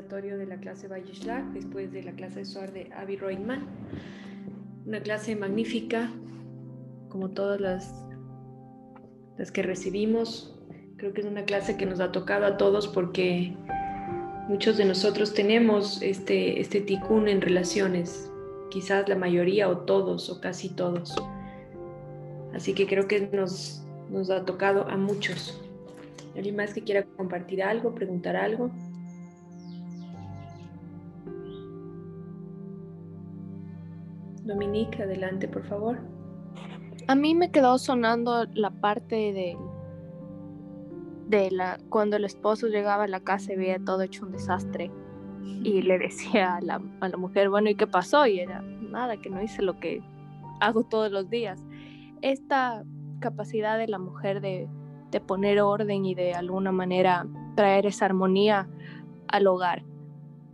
conversatorio de la clase Bayeshlach, después de la clase de Suar de Avi Roitman. Una clase magnífica, como todas las, las que recibimos. Creo que es una clase que nos ha tocado a todos porque muchos de nosotros tenemos este, este ticún en relaciones, quizás la mayoría o todos o casi todos. Así que creo que nos, nos ha tocado a muchos. ¿Alguien más que quiera compartir algo, preguntar algo? Dominique, adelante, por favor. A mí me quedó sonando la parte de, de la cuando el esposo llegaba a la casa y veía todo hecho un desastre y le decía a la, a la mujer, bueno, ¿y qué pasó? Y era, nada, que no hice lo que hago todos los días. Esta capacidad de la mujer de, de poner orden y de alguna manera traer esa armonía al hogar.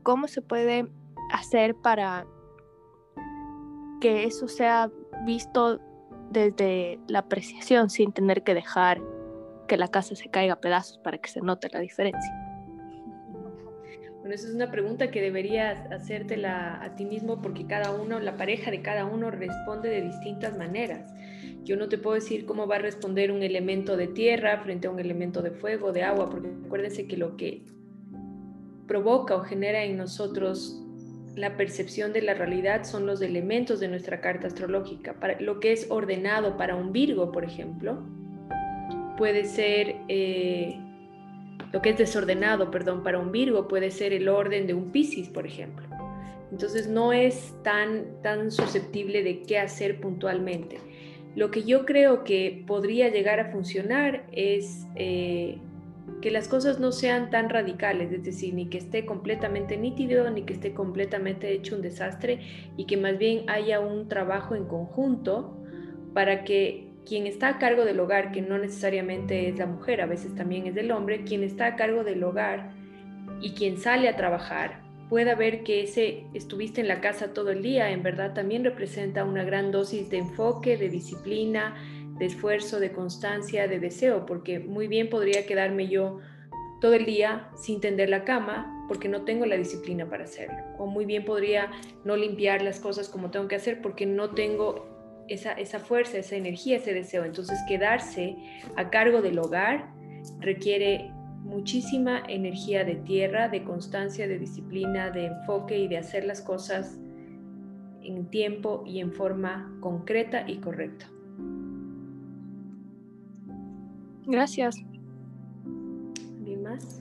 ¿Cómo se puede hacer para que eso sea visto desde la apreciación sin tener que dejar que la casa se caiga a pedazos para que se note la diferencia? Bueno, esa es una pregunta que deberías hacértela a ti mismo porque cada uno, la pareja de cada uno responde de distintas maneras. Yo no te puedo decir cómo va a responder un elemento de tierra frente a un elemento de fuego, de agua, porque acuérdense que lo que provoca o genera en nosotros la percepción de la realidad son los elementos de nuestra carta astrológica. Para, lo que es ordenado para un Virgo, por ejemplo, puede ser, eh, lo que es desordenado, perdón, para un Virgo puede ser el orden de un Piscis, por ejemplo. Entonces no es tan, tan susceptible de qué hacer puntualmente. Lo que yo creo que podría llegar a funcionar es eh, que las cosas no sean tan radicales, es decir, ni que esté completamente nítido, ni que esté completamente hecho un desastre, y que más bien haya un trabajo en conjunto para que quien está a cargo del hogar, que no necesariamente es la mujer, a veces también es el hombre, quien está a cargo del hogar y quien sale a trabajar, pueda ver que ese estuviste en la casa todo el día, en verdad también representa una gran dosis de enfoque, de disciplina, de esfuerzo, de constancia, de deseo, porque muy bien podría quedarme yo todo el día sin tender la cama porque no tengo la disciplina para hacerlo. O muy bien podría no limpiar las cosas como tengo que hacer porque no tengo esa, esa fuerza, esa energía, ese deseo. Entonces quedarse a cargo del hogar requiere muchísima energía de tierra, de constancia, de disciplina, de enfoque y de hacer las cosas en tiempo y en forma concreta y correcta. Gracias. ¿Alguien más?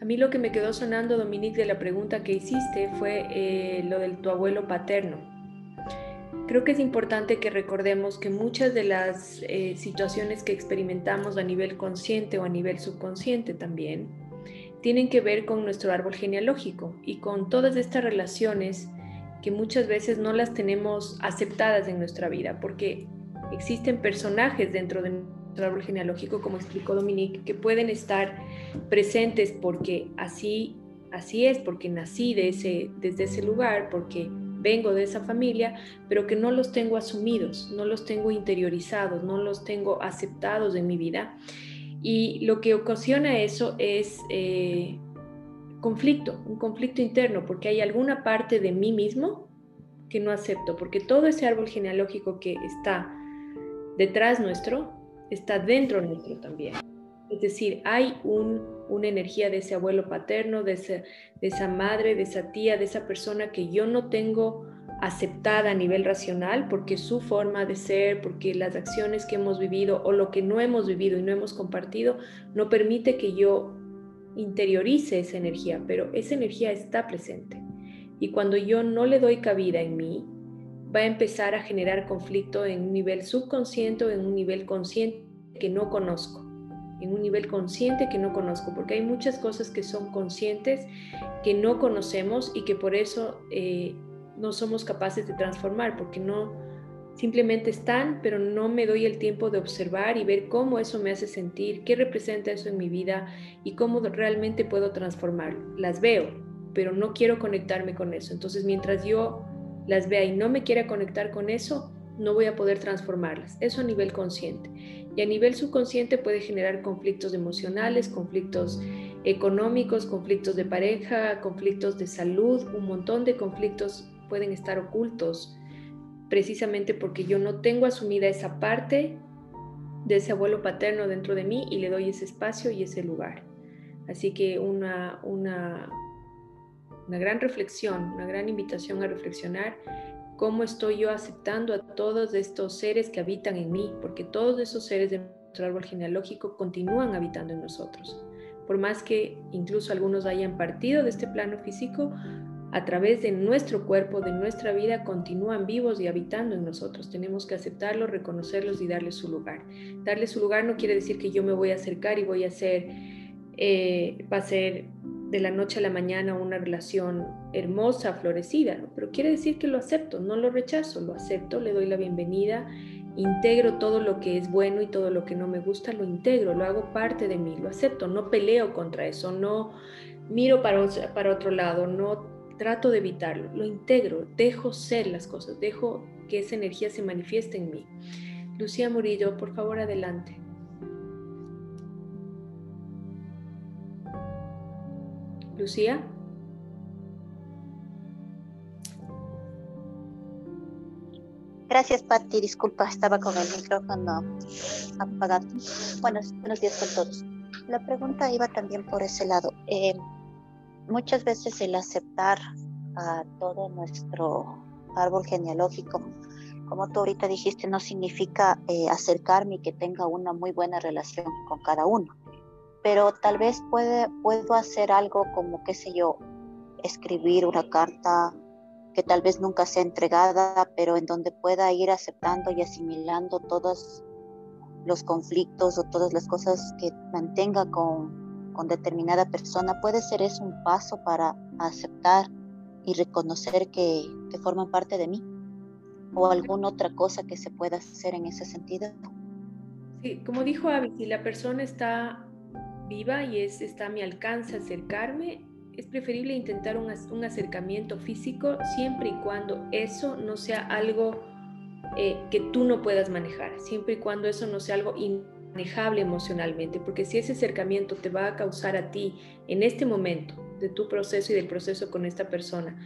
A mí lo que me quedó sonando, Dominique, de la pregunta que hiciste fue eh, lo del tu abuelo paterno. Creo que es importante que recordemos que muchas de las eh, situaciones que experimentamos a nivel consciente o a nivel subconsciente también tienen que ver con nuestro árbol genealógico y con todas estas relaciones que muchas veces no las tenemos aceptadas en nuestra vida, porque existen personajes dentro de nuestro árbol genealógico, como explicó Dominique, que pueden estar presentes porque así, así es, porque nací de ese, desde ese lugar, porque vengo de esa familia, pero que no los tengo asumidos, no los tengo interiorizados, no los tengo aceptados en mi vida. Y lo que ocasiona eso es eh, conflicto, un conflicto interno, porque hay alguna parte de mí mismo que no acepto, porque todo ese árbol genealógico que está detrás nuestro, está dentro nuestro también. Es decir, hay una energía de ese abuelo paterno, de, esa madre, de esa tía, de esa persona que yo no tengo aceptada a nivel racional porque su forma de ser, porque las acciones que hemos vivido o lo que no hemos vivido y no hemos compartido no permite que yo interiorice esa energía, pero esa energía está presente. Y cuando yo no le doy cabida en mí, va a empezar a generar conflicto en un nivel subconsciente o en un nivel consciente que no conozco, en un nivel consciente que no conozco, porque hay muchas cosas que son conscientes que no conocemos y que por eso eh, no somos capaces de transformar, porque no, Simplemente están, pero no me doy el tiempo de observar y ver cómo eso me hace sentir, qué representa eso en mi vida y cómo realmente puedo transformarlo. Las veo, pero no quiero conectarme con eso. Entonces, mientras yo las vea y no me quiera conectar con eso, no voy a poder transformarlas. Eso a nivel consciente. Y a nivel subconsciente puede generar conflictos emocionales, conflictos económicos, conflictos de pareja, conflictos de salud, un montón de conflictos pueden estar ocultos precisamente porque yo no tengo asumida esa parte de ese abuelo paterno dentro de mí y le doy ese espacio y ese lugar. Así que una, una, una gran reflexión, una gran invitación a reflexionar cómo estoy yo aceptando a todos estos seres que habitan en mí, porque todos esos seres de nuestro árbol genealógico continúan habitando en nosotros. Por más que incluso algunos hayan partido de este plano físico, a través de nuestro cuerpo, de nuestra vida, continúan vivos y habitando en nosotros. Tenemos que aceptarlos, reconocerlos y darles su lugar. Darles su lugar no quiere decir que yo me voy a acercar y voy a hacer, eh, va a ser de la noche a la mañana una relación hermosa, florecida, pero quiere decir que lo acepto, no lo rechazo, lo acepto, le doy la bienvenida, integro todo lo que es bueno y todo lo que no me gusta, lo integro, lo hago parte de mí, lo acepto, no peleo contra eso, no miro para, para otro lado, no trato de evitarlo, lo integro, dejo ser las cosas, dejo que esa energía se manifieste en mí. Lucía Murillo, por favor, adelante. Lucía. Gracias, Patti. Disculpa, estaba con el micrófono apagado. Buenos, días con todos. La pregunta iba también por ese lado. Eh, muchas veces el aceptar a todo nuestro árbol genealógico, como tú ahorita dijiste, no significa eh, acercarme y que tenga una muy buena relación con cada uno, pero tal vez puede, puedo hacer algo como, qué sé yo, escribir una carta que tal vez nunca sea entregada, pero en donde pueda ir aceptando y asimilando todos los conflictos o todas las cosas que mantenga con, con determinada persona, puede ser eso un paso para aceptar y reconocer que, que forman parte de mí o alguna otra cosa que se pueda hacer en ese sentido. Sí, como dijo Abby, si la persona está viva y es, está a mi alcance acercarme, es preferible intentar un, un acercamiento físico siempre y cuando eso no sea algo eh, que tú no puedas manejar, siempre y cuando eso no sea algo manejable emocionalmente, porque si ese acercamiento te va a causar a ti en este momento de tu proceso y del proceso con esta persona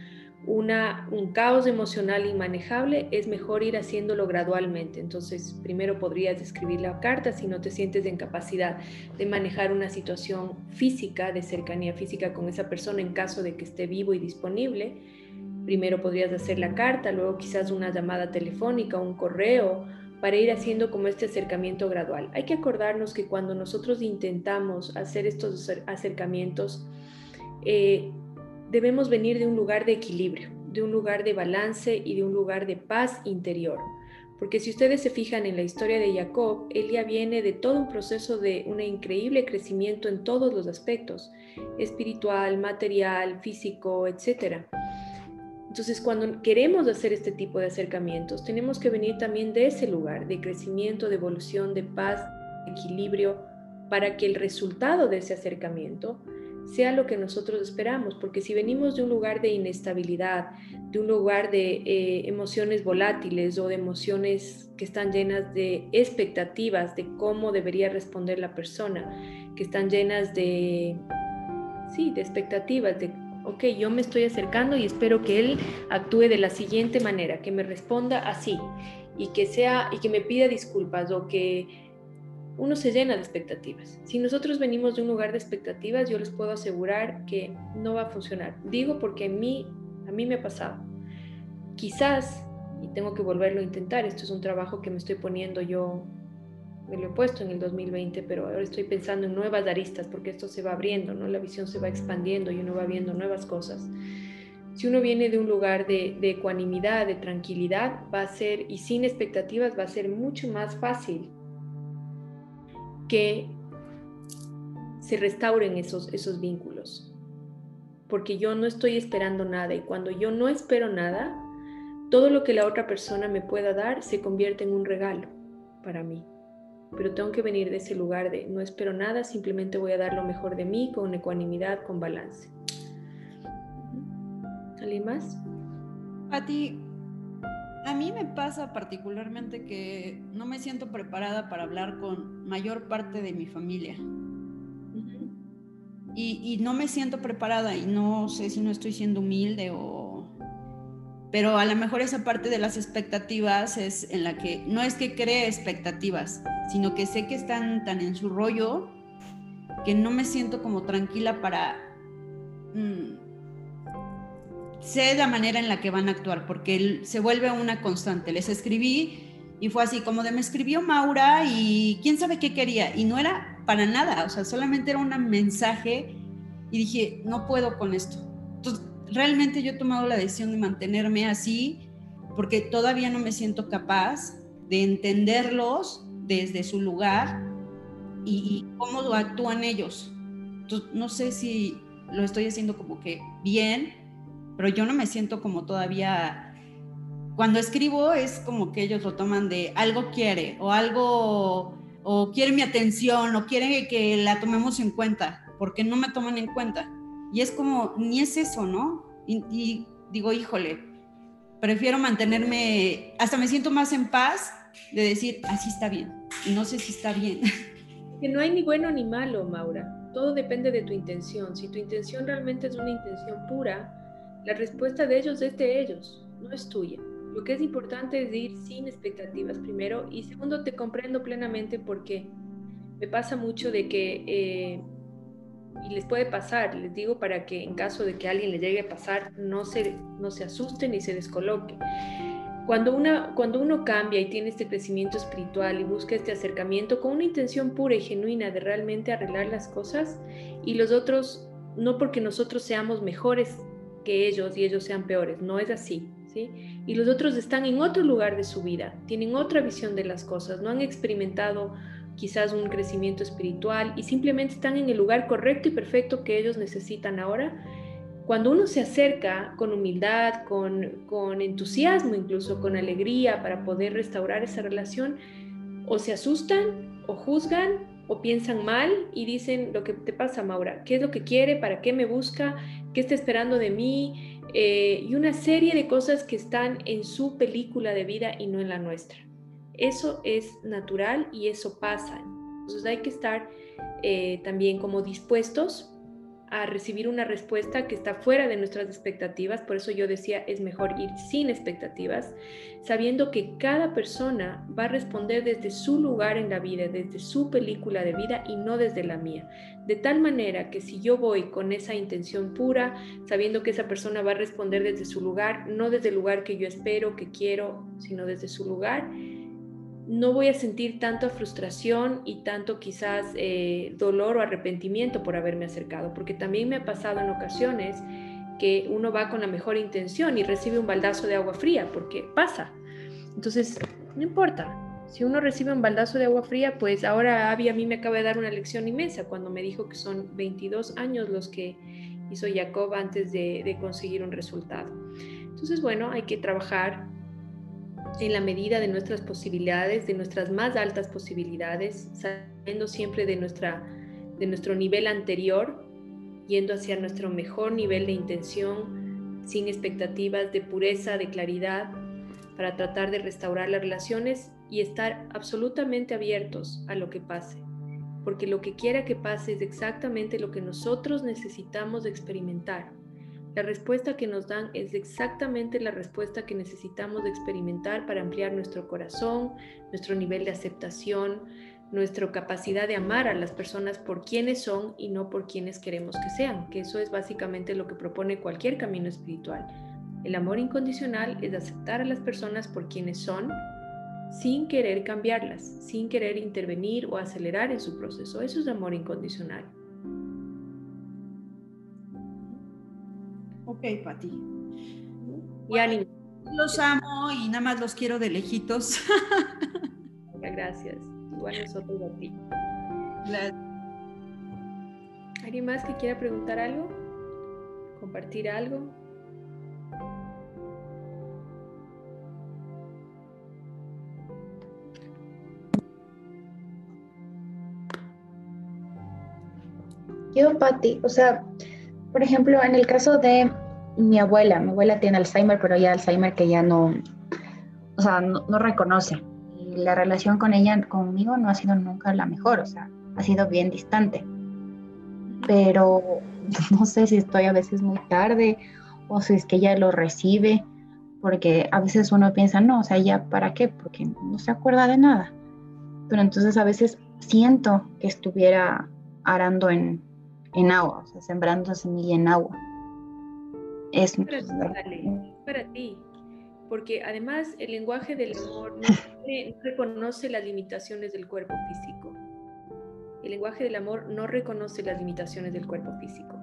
una, un caos emocional inmanejable, es mejor ir haciéndolo gradualmente. Entonces, primero podrías escribir la carta si no te sientes en capacidad de manejar una situación física, de cercanía física con esa persona en caso de que esté vivo y disponible. Primero podrías hacer la carta, luego quizás una llamada telefónica, un correo, para ir haciendo como este acercamiento gradual. Hay que acordarnos que cuando nosotros intentamos hacer estos acercamientos, eh, debemos venir de un lugar de equilibrio, de un lugar de balance y de un lugar de paz interior. Porque si ustedes se fijan en la historia de Jacob, él ya viene de todo un proceso de un increíble crecimiento en todos los aspectos, espiritual, material, físico, etc. Entonces, cuando queremos hacer este tipo de acercamientos, tenemos que venir también de ese lugar de crecimiento, de evolución, de paz, de equilibrio, para que el resultado de ese acercamiento sea lo que nosotros esperamos, porque si venimos de un lugar de inestabilidad, de un lugar de eh, emociones volátiles o de emociones que están llenas de expectativas de cómo debería responder la persona, que están llenas de, sí, de expectativas, de ok, yo me estoy acercando y espero que él actúe de la siguiente manera, que me responda así y que sea y que me pida disculpas o que uno se llena de expectativas. Si nosotros venimos de un lugar de expectativas, yo les puedo asegurar que no va a funcionar. Digo porque a mí, a mí me ha pasado. Quizás, y tengo que volverlo a intentar, esto es un trabajo que me estoy poniendo yo me lo he puesto en el 2020, pero ahora estoy pensando en nuevas aristas porque esto se va abriendo, ¿no? La visión se va expandiendo y uno va viendo nuevas cosas. Si uno viene de un lugar de, de ecuanimidad, de tranquilidad, va a ser, y sin expectativas, va a ser mucho más fácil que se restauren esos, esos vínculos. Porque yo no estoy esperando nada y cuando yo no espero nada, todo lo que la otra persona me pueda dar se convierte en un regalo para mí pero tengo que venir de ese lugar de no espero nada, simplemente voy a dar lo mejor de mí con ecuanimidad, con balance. ¿Alguien más? A ti, A mí me pasa particularmente que no me siento preparada para hablar con mayor parte de mi familia. y, y, no me siento preparada y no sé si no estoy siendo humilde o... Pero a lo mejor esa parte de las expectativas es en la que no es que cree expectativas, sino que sé que están tan en su rollo que no me siento como tranquila para... Mm, sé la manera en la que van a actuar, porque se vuelve una constante. Les escribí y fue así como de me escribió Maura y quién sabe qué quería. Y no era para nada, o sea, solamente era un mensaje y dije, no puedo con esto. Entonces, realmente yo he tomado la decisión de mantenerme así porque todavía no me siento capaz de entenderlos desde su lugar y, cómo actúan ellos. No sé si lo estoy haciendo como que bien pero yo no me siento como todavía, cuando escribo es como que ellos lo toman de algo quiere o algo, o quiere mi atención o quiere que la tomemos en cuenta, porque no me toman en cuenta. Y es como, ni es eso, ¿no? Y, digo, híjole, prefiero mantenerme, hasta me siento más en paz de decir, así está bien. Y no sé si está bien. Que no hay ni bueno ni malo, Maura. Todo depende de tu intención. Si tu intención realmente es una intención pura, la respuesta de ellos es de ellos, no es tuya. Lo que es importante es ir sin expectativas primero y segundo te comprendo plenamente porque me pasa mucho de que, eh, y les puede pasar, les digo para que en caso de que alguien le llegue a pasar, no se, no se asuste ni se descoloque. Cuando, una, cuando uno cambia y tiene este crecimiento espiritual y busca este acercamiento con una intención pura y genuina de realmente arreglar las cosas y los otros, no porque nosotros seamos mejores que ellos y ellos sean peores, no es así, ¿sí? Y los otros están en otro lugar de su vida, tienen otra visión de las cosas, no han experimentado quizás un crecimiento espiritual y simplemente están en el lugar correcto y perfecto que ellos necesitan ahora. Cuando uno se acerca con humildad, con, entusiasmo, incluso con alegría para poder restaurar esa relación, o se asustan o juzgan o piensan mal y dicen lo que te pasa, Maura, qué es lo que quiere, para qué me busca, qué está esperando de mí, eh, y una serie de cosas que están en su película de vida y no en la nuestra. Eso es natural y eso pasa. Entonces hay que estar eh, también como dispuestos a recibir una respuesta que está fuera de nuestras expectativas, por eso yo decía, es mejor ir sin expectativas, sabiendo que cada persona va a responder desde su lugar en la vida, desde su película de vida y no desde la mía. De tal manera que si yo voy con esa intención pura, sabiendo que esa persona va a responder desde su lugar, no desde el lugar que yo espero, que quiero, sino desde su lugar, no voy a sentir tanta frustración y tanto quizás eh, dolor o arrepentimiento por haberme acercado, porque también me ha pasado en ocasiones que uno va con la mejor intención y recibe un baldazo de agua fría, porque pasa. Entonces, no importa. Si uno recibe un baldazo de agua fría, pues ahora Abby a mí me acaba de dar una lección inmensa cuando me dijo que son 22 años los que hizo Jacob antes de, de conseguir un resultado. Entonces, bueno, hay que trabajar en la medida de nuestras posibilidades, de nuestras más altas posibilidades, saliendo siempre de, nuestra, de nuestro nivel anterior, yendo hacia nuestro mejor nivel de intención, sin expectativas de pureza, de claridad, para tratar de restaurar las relaciones y estar absolutamente abiertos a lo que pase, porque lo que quiera que pase es exactamente lo que nosotros necesitamos experimentar la respuesta que nos dan es exactamente la respuesta que necesitamos experimentar para ampliar nuestro corazón, nuestro nivel de aceptación, nuestra capacidad de amar a las personas por quienes son y no por quienes queremos que sean, que eso es básicamente lo que propone cualquier camino espiritual. El amor incondicional es aceptar a las personas por quienes son sin querer cambiarlas, sin querer intervenir o acelerar en su proceso. Eso es amor incondicional. Ok, Pati. Y Los amo y nada más los quiero de lejitos. Gracias. Igual nosotros a ti. ¿Alguien más que quiera preguntar algo? ¿Compartir algo? Yo, Pati, o sea, por ejemplo, en el caso de mi abuela, mi abuela tiene Alzheimer, pero ya Alzheimer que ya no, o sea, no, no reconoce. Y la relación con ella, conmigo, no ha sido nunca la mejor, o sea, ha sido bien distante. Pero no sé si estoy a veces muy tarde o si es que ella lo recibe, porque a veces uno piensa, no, o sea, ya para qué, porque no se acuerda de nada. Pero entonces a veces siento que estuviera arando en, en agua, o sea, sembrando semilla en agua. Es para ti, porque además el lenguaje del amor no, reconoce las limitaciones del cuerpo físico. El lenguaje del amor no reconoce las limitaciones del cuerpo físico.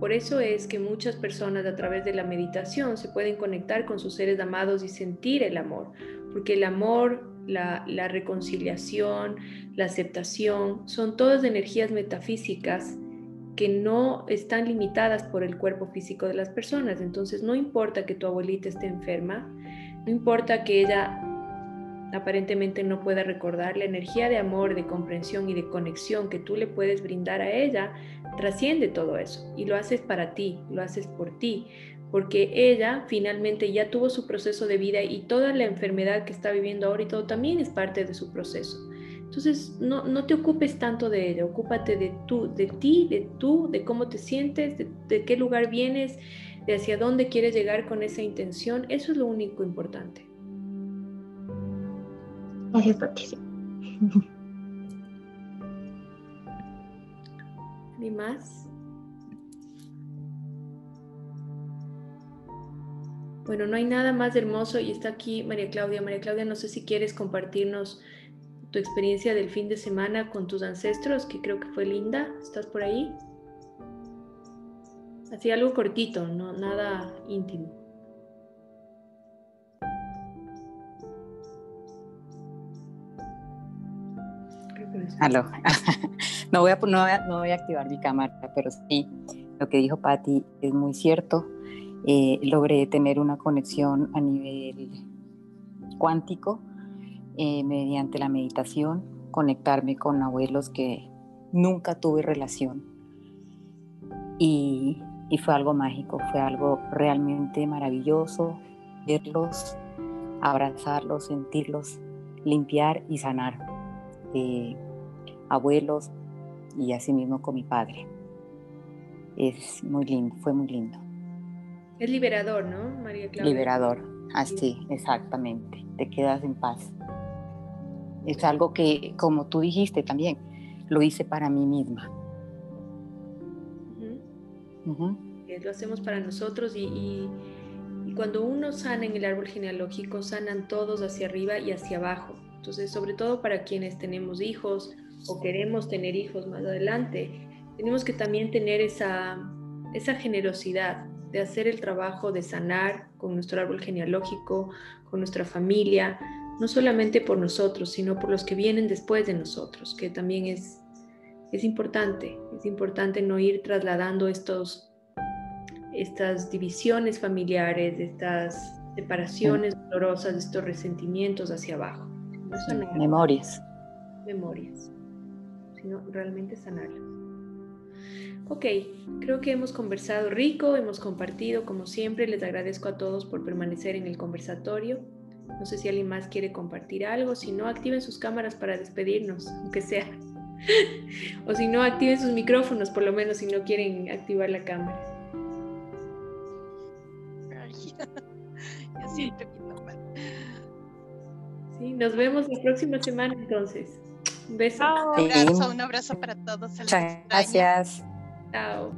Por eso es que muchas personas a través de la meditación se pueden conectar con sus seres amados y sentir el amor, porque el amor, la, la reconciliación, la aceptación, son todas energías metafísicas que no están limitadas por el cuerpo físico de las personas. Entonces no importa que tu abuelita esté enferma, no importa que ella aparentemente no pueda recordar, la energía de amor, de comprensión y de conexión que tú le puedes brindar a ella trasciende todo eso y lo haces para ti, lo haces por ti, porque ella finalmente ya tuvo su proceso de vida y toda la enfermedad que está viviendo ahora y todo también es parte de su proceso. Entonces, no, no, te ocupes tanto de ella, ocúpate de, tú, de ti, de tú, de cómo te sientes, de, qué lugar vienes, de hacia dónde quieres llegar con esa intención. Eso es lo único importante. Gracias, Patricia. ¿Ni más? Bueno, no hay nada más hermoso y está aquí María Claudia. María Claudia, no sé si quieres compartirnos tu experiencia del fin de semana con tus ancestros, que creo que fue linda. ¿Estás por ahí? Así algo cortito, no nada íntimo. Aló. no, voy a, no, voy a, no voy a activar mi cámara, pero sí, lo que dijo Patti es muy cierto. Eh, logré tener una conexión a nivel cuántico eh, mediante la meditación, conectarme con abuelos que nunca tuve relación. Y, y fue algo mágico, fue algo realmente maravilloso verlos, abrazarlos, sentirlos, limpiar y sanar. Eh, abuelos y asimismo con mi padre. Es muy lindo, fue muy lindo. Es liberador, ¿no, María Claudia? Liberador, así, exactamente. Te quedas en paz. Es algo que, como tú dijiste también, lo hice para mí misma. Lo hacemos para nosotros y, cuando uno sana en el árbol genealógico, sanan todos hacia arriba y hacia abajo. Entonces, sobre todo para quienes tenemos hijos o queremos tener hijos más adelante, tenemos que también tener esa, esa generosidad de hacer el trabajo de sanar con nuestro árbol genealógico, con nuestra familia, no solamente por nosotros, sino por los que vienen después de nosotros, que también es, es importante. Es importante no ir trasladando estos, estas divisiones familiares, estas separaciones dolorosas, estos resentimientos hacia abajo. memorias. Memorias, sino realmente sanarlas. Ok, creo que hemos conversado rico, hemos compartido como siempre. Les agradezco a todos por permanecer en el conversatorio. No sé si alguien más quiere compartir algo. Si no, activen sus cámaras para despedirnos, aunque sea. o si no, activen sus micrófonos, por lo menos si no quieren activar la cámara. Sí, nos vemos la próxima semana entonces. Un beso. Un abrazo, un abrazo para todos. Muchas gracias. Chao.